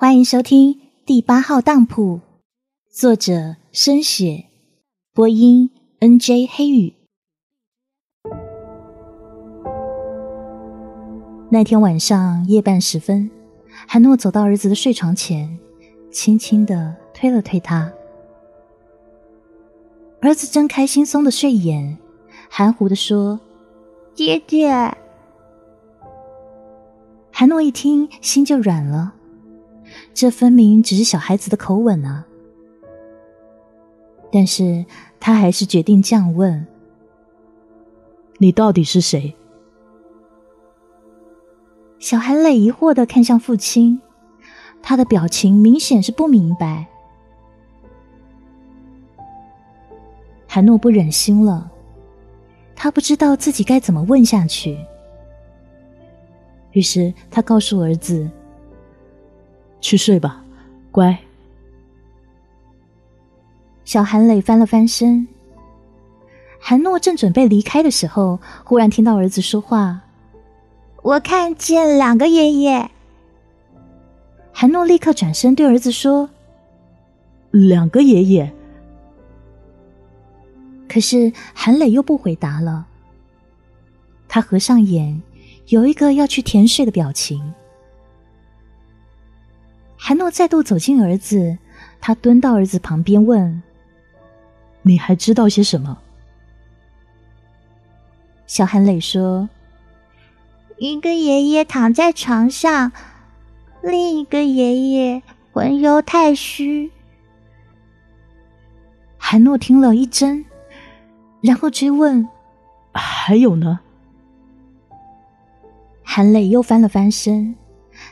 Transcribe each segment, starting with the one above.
欢迎收听第八号当铺，作者深雪，播音 N.J. 黑雨。那天晚上夜半时分，韩诺走到儿子的睡床前，轻轻的推了推他。儿子睁开惺忪的睡眼，含糊的说：“爹爹。”韩诺一听，心就软了。这分明只是小孩子的口吻啊！但是他还是决定这样问：“你到底是谁？”小韩磊疑惑的看向父亲，他的表情明显是不明白。韩诺不忍心了，他不知道自己该怎么问下去，于是他告诉儿子。去睡吧，乖。小韩磊翻了翻身。韩诺正准备离开的时候，忽然听到儿子说话：“我看见两个爷爷。”韩诺立刻转身对儿子说：“两个爷爷。”可是韩磊又不回答了。他合上眼，有一个要去甜睡的表情。韩诺再度走近儿子，他蹲到儿子旁边问：“你还知道些什么？”小韩磊说：“一个爷爷躺在床上，另一个爷爷魂游太虚。”韩诺听了一怔，然后追问：“还有呢？”韩磊又翻了翻身，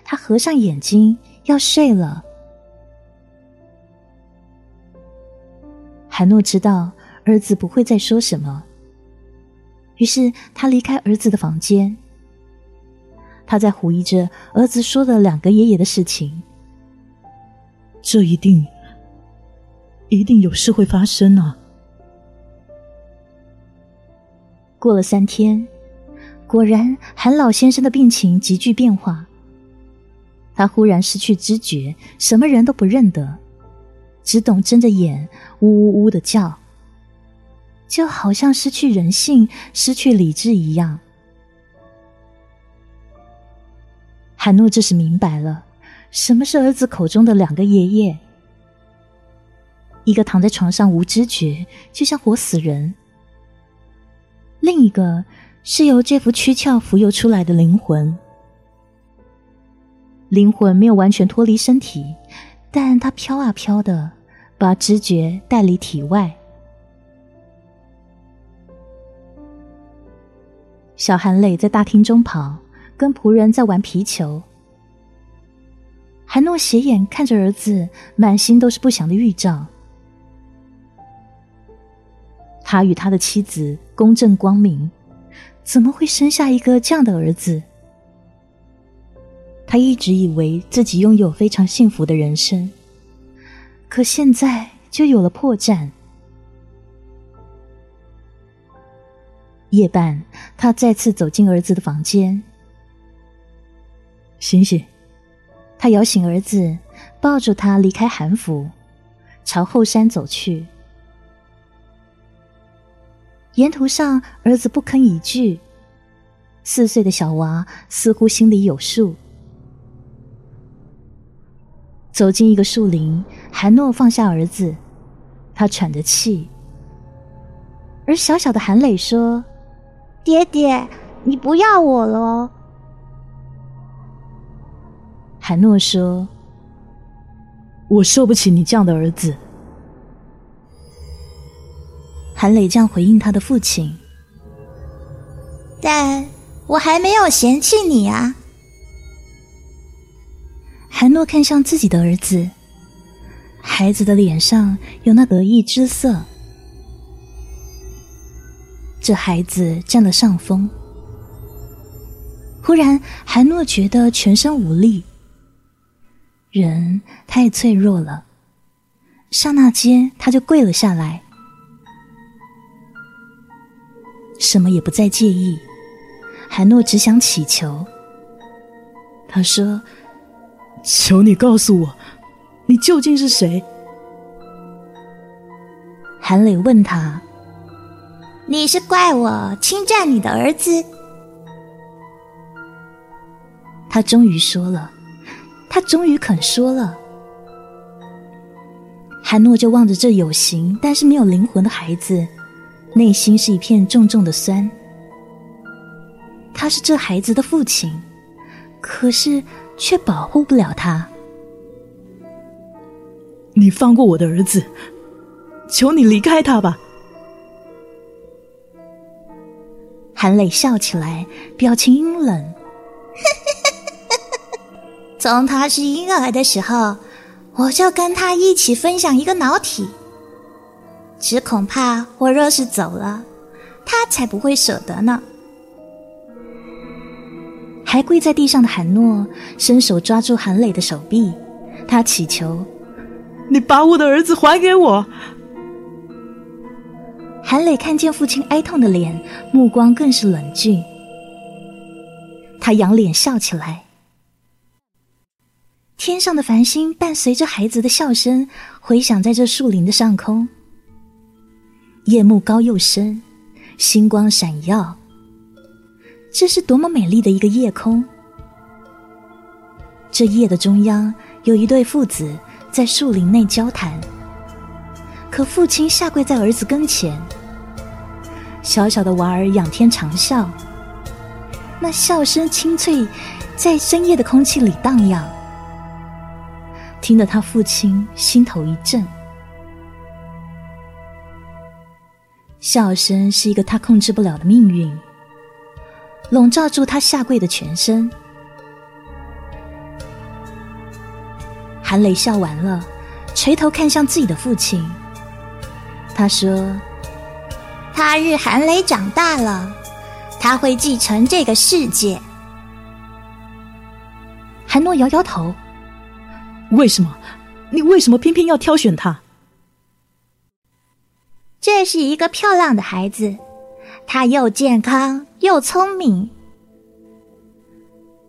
他合上眼睛。要睡了。韩诺知道儿子不会再说什么，于是他离开儿子的房间。他在回忆着儿子说的两个爷爷的事情。这一定，一定有事会发生啊！过了三天，果然韩老先生的病情急剧变化。他忽然失去知觉，什么人都不认得，只懂睁着眼呜呜呜的叫，就好像失去人性、失去理智一样。韩诺这时明白了，什么是儿子口中的两个爷爷：一个躺在床上无知觉，就像活死人；另一个是由这副躯壳浮游出来的灵魂。灵魂没有完全脱离身体，但它飘啊飘的，把知觉带离体外。小韩磊在大厅中跑，跟仆人在玩皮球。韩诺斜眼看着儿子，满心都是不祥的预兆。他与他的妻子公正光明，怎么会生下一个这样的儿子？他一直以为自己拥有非常幸福的人生，可现在就有了破绽。夜半，他再次走进儿子的房间。醒醒！他摇醒儿子，抱住他离开韩府，朝后山走去。沿途上，儿子不吭一句。四岁的小娃似乎心里有数。走进一个树林，韩诺放下儿子，他喘着气。而小小的韩磊说：“爹爹，你不要我了。”韩诺说：“我受不起你这样的儿子。”韩磊这样回应他的父亲：“但我还没有嫌弃你啊。”韩诺看向自己的儿子，孩子的脸上有那得意之色。这孩子占了上风。忽然，韩诺觉得全身无力，人太脆弱了。刹那间，他就跪了下来，什么也不再介意。韩诺只想祈求。他说。求你告诉我，你究竟是谁？韩磊问他：“你是怪我侵占你的儿子？”他终于说了，他终于肯说了。韩诺就望着这有形但是没有灵魂的孩子，内心是一片重重的酸。他是这孩子的父亲，可是却保护不了他。你放过我的儿子，求你离开他吧。韩磊笑起来，表情阴冷。从他是婴儿的时候，我就跟他一起分享一个脑体。只恐怕我若是走了，他才不会舍得呢。还跪在地上的韩诺伸手抓住韩磊的手臂，他祈求：“你把我的儿子还给我。”韩磊看见父亲哀痛的脸，目光更是冷峻。他仰脸笑起来，天上的繁星伴随着孩子的笑声回响在这树林的上空。夜幕高又深，星光闪耀。这是多么美丽的一个夜空！这夜的中央有一对父子在树林内交谈，可父亲下跪在儿子跟前，小小的娃儿仰天长啸，那笑声清脆，在深夜的空气里荡漾，听得他父亲心头一震。笑声是一个他控制不了的命运。笼罩住他下跪的全身。韩磊笑完了，垂头看向自己的父亲。他说：“他日韩磊长大了，他会继承这个世界。”韩诺摇摇头：“为什么？你为什么偏偏要挑选他？这是一个漂亮的孩子，他又健康。”又聪明，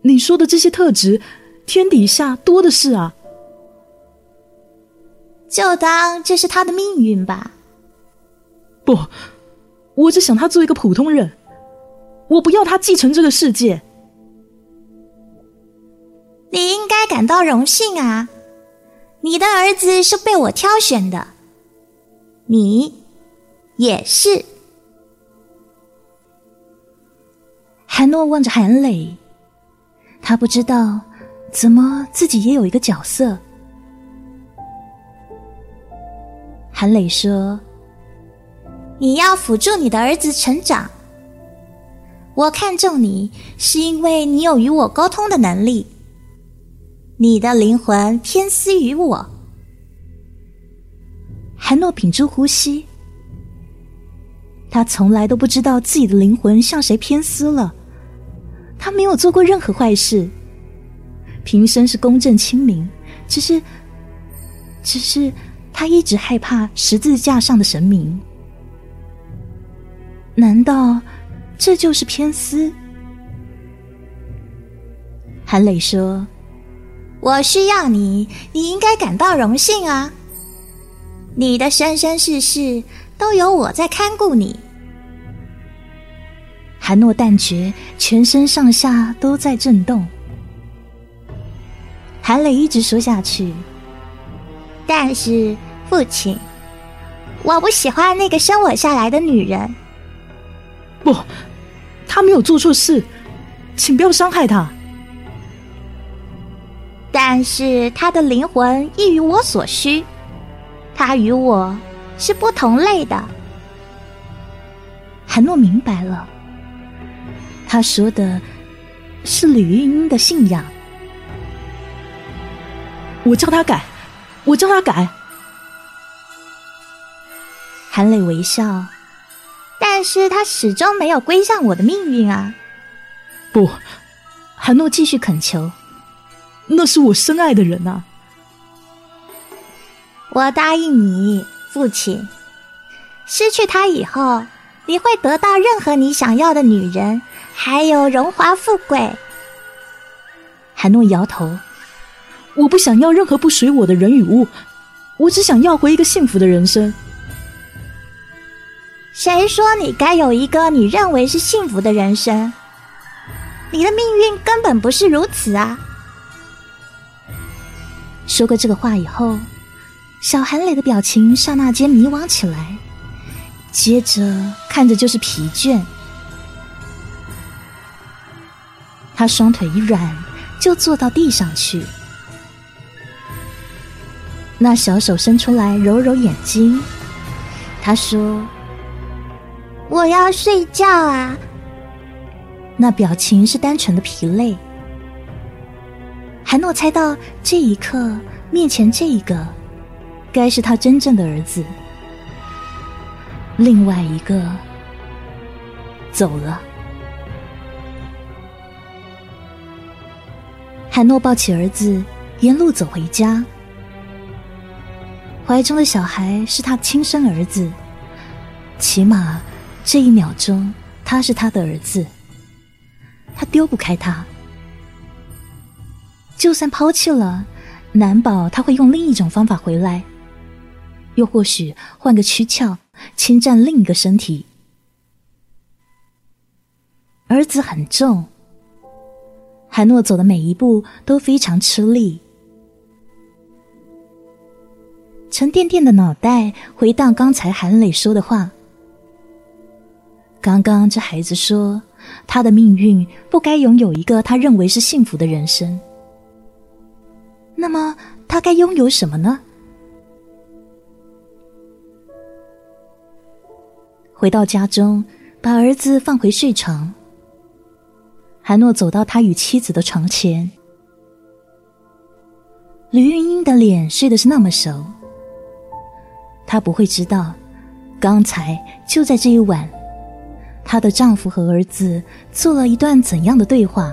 你说的这些特质，天底下多的是啊。就当这是他的命运吧。不，我只想他做一个普通人，我不要他继承这个世界。你应该感到荣幸啊！你的儿子是被我挑选的，你也是。韩诺望着韩磊，他不知道怎么自己也有一个角色。韩磊说：“你要辅助你的儿子成长。我看中你是因为你有与我沟通的能力，你的灵魂偏私于我。”韩诺屏住呼吸，他从来都不知道自己的灵魂向谁偏私了。他没有做过任何坏事，平生是公正清明，只是，只是他一直害怕十字架上的神明。难道这就是偏私？韩磊说：“我需要你，你应该感到荣幸啊！你的生生世世都有我在看顾你。”韩诺但觉全身上下都在震动。韩磊一直说下去，但是父亲，我不喜欢那个生我下来的女人。不，她没有做错事，请不要伤害她。但是她的灵魂亦与我所需，她与我是不同类的。韩诺明白了。他说的是吕玉英的信仰。我叫他改，我叫他改。韩磊微笑，但是他始终没有归向我的命运啊！不，韩诺继续恳求，那是我深爱的人啊！我答应你，父亲，失去他以后，你会得到任何你想要的女人。还有荣华富贵，韩诺摇头。我不想要任何不属于我的人与物，我只想要回一个幸福的人生。谁说你该有一个你认为是幸福的人生？你的命运根本不是如此啊！说过这个话以后，小韩磊的表情刹那间迷惘起来，接着看着就是疲倦。他双腿一软，就坐到地上去。那小手伸出来揉揉眼睛，他说：“我要睡觉啊。”那表情是单纯的疲累。韩诺猜到这一刻面前这一个，该是他真正的儿子。另外一个走了。海诺抱起儿子，沿路走回家。怀中的小孩是他亲生儿子，起码这一秒钟他是他的儿子，他丢不开他。就算抛弃了，难保他会用另一种方法回来，又或许换个躯壳，侵占另一个身体。儿子很重。韩诺走的每一步都非常吃力，沉甸甸的脑袋回荡刚才韩磊说的话。刚刚这孩子说，他的命运不该拥有一个他认为是幸福的人生。那么他该拥有什么呢？回到家中，把儿子放回睡床。韩诺走到他与妻子的床前，吕云英的脸睡的是那么熟。她不会知道，刚才就在这一晚，她的丈夫和儿子做了一段怎样的对话。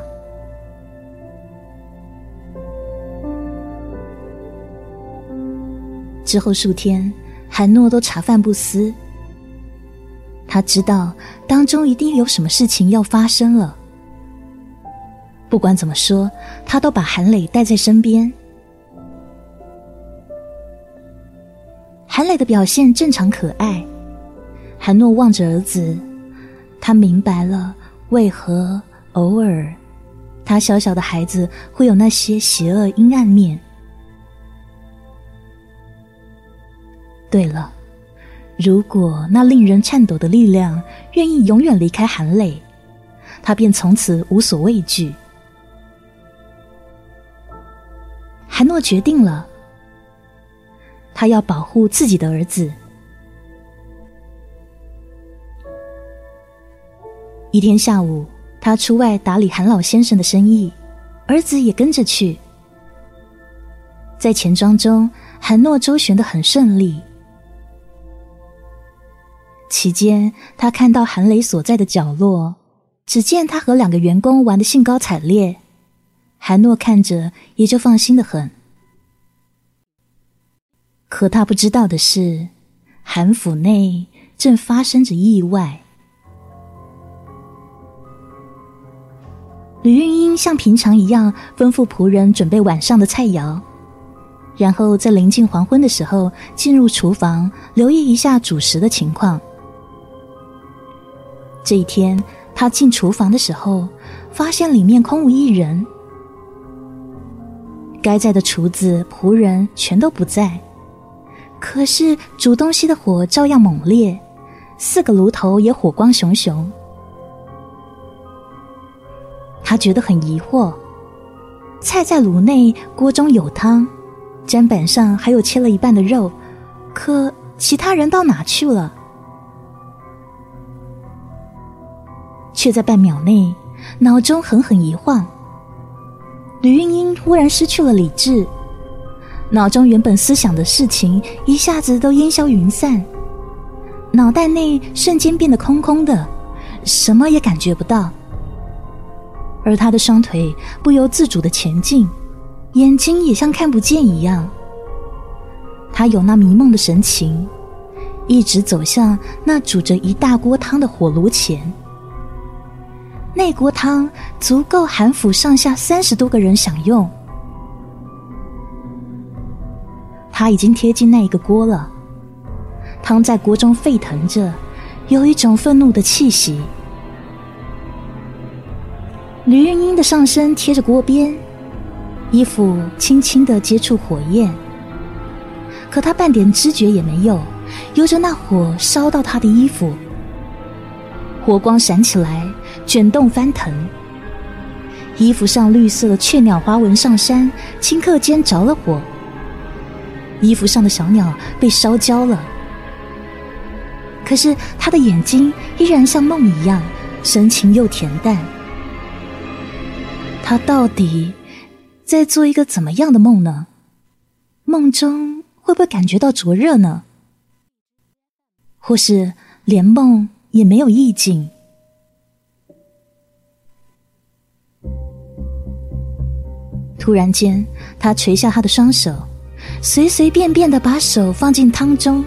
之后数天，韩诺都茶饭不思。他知道当中一定有什么事情要发生了。不管怎么说，他都把韩磊带在身边。韩磊的表现正常可爱。韩诺望着儿子，他明白了为何偶尔他小小的孩子会有那些邪恶阴暗面。对了，如果那令人颤抖的力量愿意永远离开韩磊，他便从此无所畏惧。韩诺决定了，他要保护自己的儿子。一天下午，他出外打理韩老先生的生意，儿子也跟着去。在钱庄中，韩诺周旋的很顺利。期间，他看到韩磊所在的角落，只见他和两个员工玩的兴高采烈。韩诺看着也就放心的很，可他不知道的是，韩府内正发生着意外。吕云英像平常一样吩咐仆人准备晚上的菜肴，然后在临近黄昏的时候进入厨房，留意一下主食的情况。这一天，他进厨房的时候，发现里面空无一人。该在的厨子、仆人全都不在，可是煮东西的火照样猛烈，四个炉头也火光熊熊。他觉得很疑惑，菜在炉内，锅中有汤，砧板上还有切了一半的肉，可其他人到哪去了？却在半秒内，脑中狠狠一晃。吕云英忽然失去了理智，脑中原本思想的事情一下子都烟消云散，脑袋内瞬间变得空空的，什么也感觉不到。而他的双腿不由自主的前进，眼睛也像看不见一样。他有那迷梦的神情，一直走向那煮着一大锅汤的火炉前。那锅汤足够韩府上下三十多个人享用。他已经贴近那一个锅了，汤在锅中沸腾着，有一种愤怒的气息。吕云英的上身贴着锅边，衣服轻轻的接触火焰，可她半点知觉也没有，由着那火烧到她的衣服，火光闪起来，卷动翻腾，衣服上绿色的雀鸟花纹上山，顷刻间着了火，衣服上的小鸟被烧焦了，可是他的眼睛依然像梦一样，神情又恬淡。他到底在做一个怎么样的梦呢？梦中会不会感觉到灼热呢？或是连梦也没有意境？突然间，他垂下他的双手，随随便便的把手放进汤中，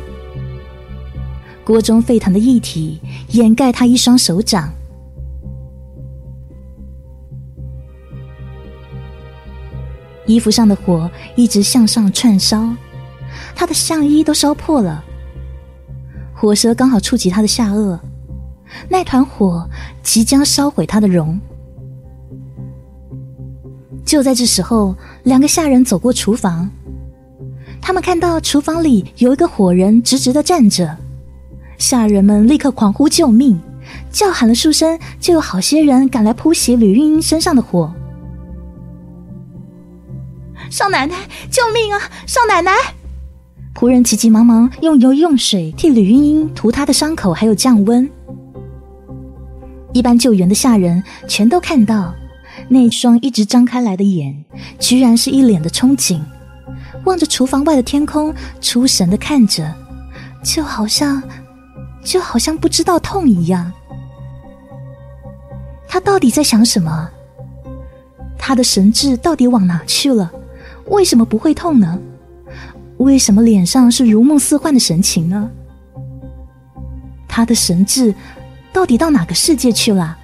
锅中沸腾的液体掩盖他一双手掌。衣服上的火一直向上窜烧，他的上衣都烧破了。火舌刚好触及他的下颚，那团火即将烧毁他的容。就在这时候，两个下人走过厨房，他们看到厨房里有一个火人直直的站着，下人们立刻狂呼救命，叫喊了数声，就有好些人赶来扑袭吕玉英身上的火。少奶奶，救命啊！少奶奶！仆人急急忙忙用油用水替吕云英涂她的伤口，还有降温。一般救援的下人全都看到，那双一直张开来的眼，居然是一脸的憧憬，望着厨房外的天空，出神的看着，就好像，就好像不知道痛一样。他到底在想什么？他的神智到底往哪去了？为什么不会痛呢？为什么脸上是如梦似幻的神情呢？他的神智到底到哪个世界去了？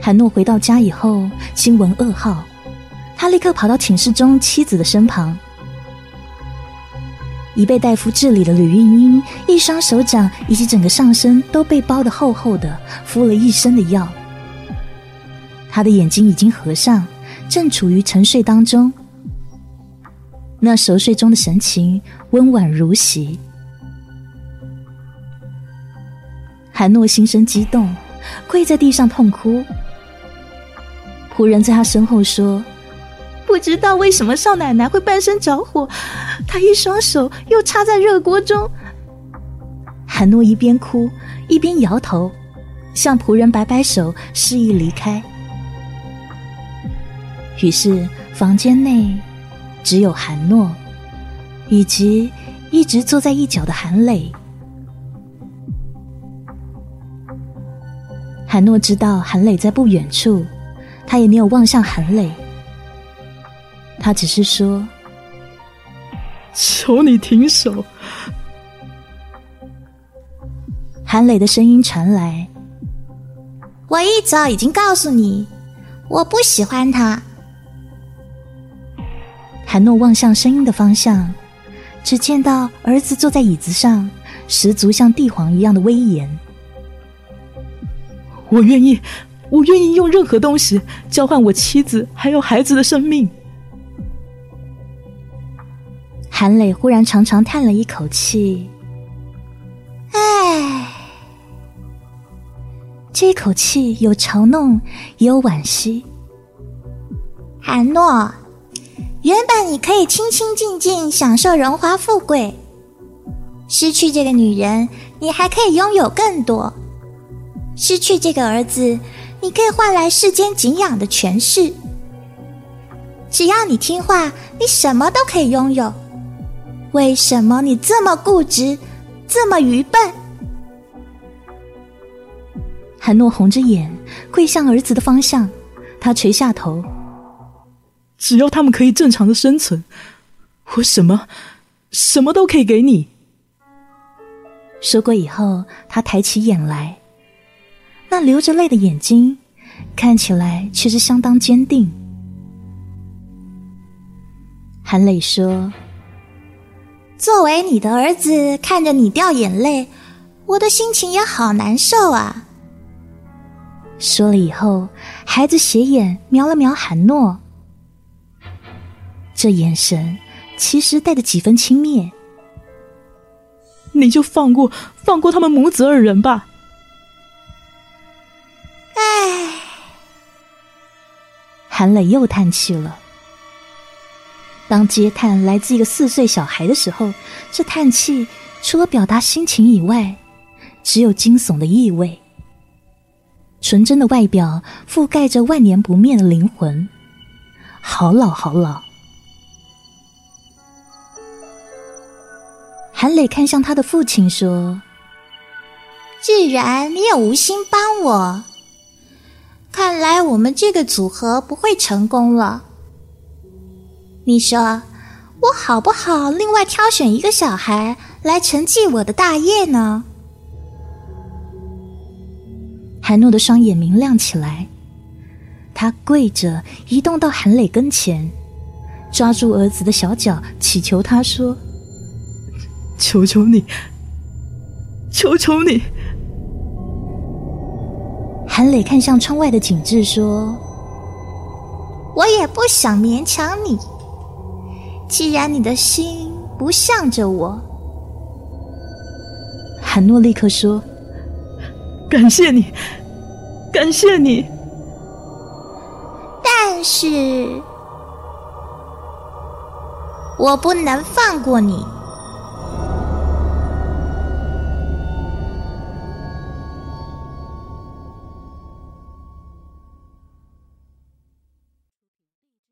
韩诺回到家以后，新闻噩耗，他立刻跑到寝室中妻子的身旁。已被大夫治理的吕运英，一双手掌以及整个上身都被包得厚厚的，敷了一身的药。他的眼睛已经合上，正处于沉睡当中。那熟睡中的神情温婉如洗。韩诺心生激动，跪在地上痛哭。仆人在他身后说：“不知道为什么少奶奶会半身着火，她一双手又插在热锅中。”韩诺一边哭一边摇头，向仆人摆摆手，示意离开。于是，房间内只有韩诺，以及一直坐在一角的韩磊。韩诺知道韩磊在不远处，他也没有望向韩磊，他只是说：“求你停手。”韩磊的声音传来：“我一早已经告诉你，我不喜欢他。”韩诺望向声音的方向，只见到儿子坐在椅子上，十足像帝皇一样的威严。我愿意，我愿意用任何东西交换我妻子还有孩子的生命。韩磊忽然长长叹了一口气，唉，这口气有嘲弄，也有惋惜。韩诺。原本你可以清清静静享受荣华富贵，失去这个女人，你还可以拥有更多；失去这个儿子，你可以换来世间敬仰的权势。只要你听话，你什么都可以拥有。为什么你这么固执，这么愚笨？韩诺红着眼跪向儿子的方向，他垂下头。只要他们可以正常的生存，我什么什么都可以给你。说过以后，他抬起眼来，那流着泪的眼睛看起来却是相当坚定。韩磊说：“作为你的儿子，看着你掉眼泪，我的心情也好难受啊。”说了以后，孩子斜眼瞄了瞄韩诺，这眼神其实带着几分轻蔑。你就放过放过他们母子二人吧。唉，韩磊又叹气了。当嗟叹来自一个四岁小孩的时候，这叹气除了表达心情以外，只有惊悚的意味。纯真的外表覆盖着万年不灭的灵魂，好老好老。韩磊看向他的父亲说：“既然你也无心帮我，看来我们这个组合不会成功了。”你说我好不好？另外挑选一个小孩来承继我的大业呢？韩诺的双眼明亮起来，他跪着移动到韩磊跟前，抓住儿子的小脚，祈求他说：“求求你，求求你！”韩磊看向窗外的景致，说：“我也不想勉强你。”既然你的心不向着我，韩诺立刻说：“感谢你，感谢你。”但是，我不能放过你。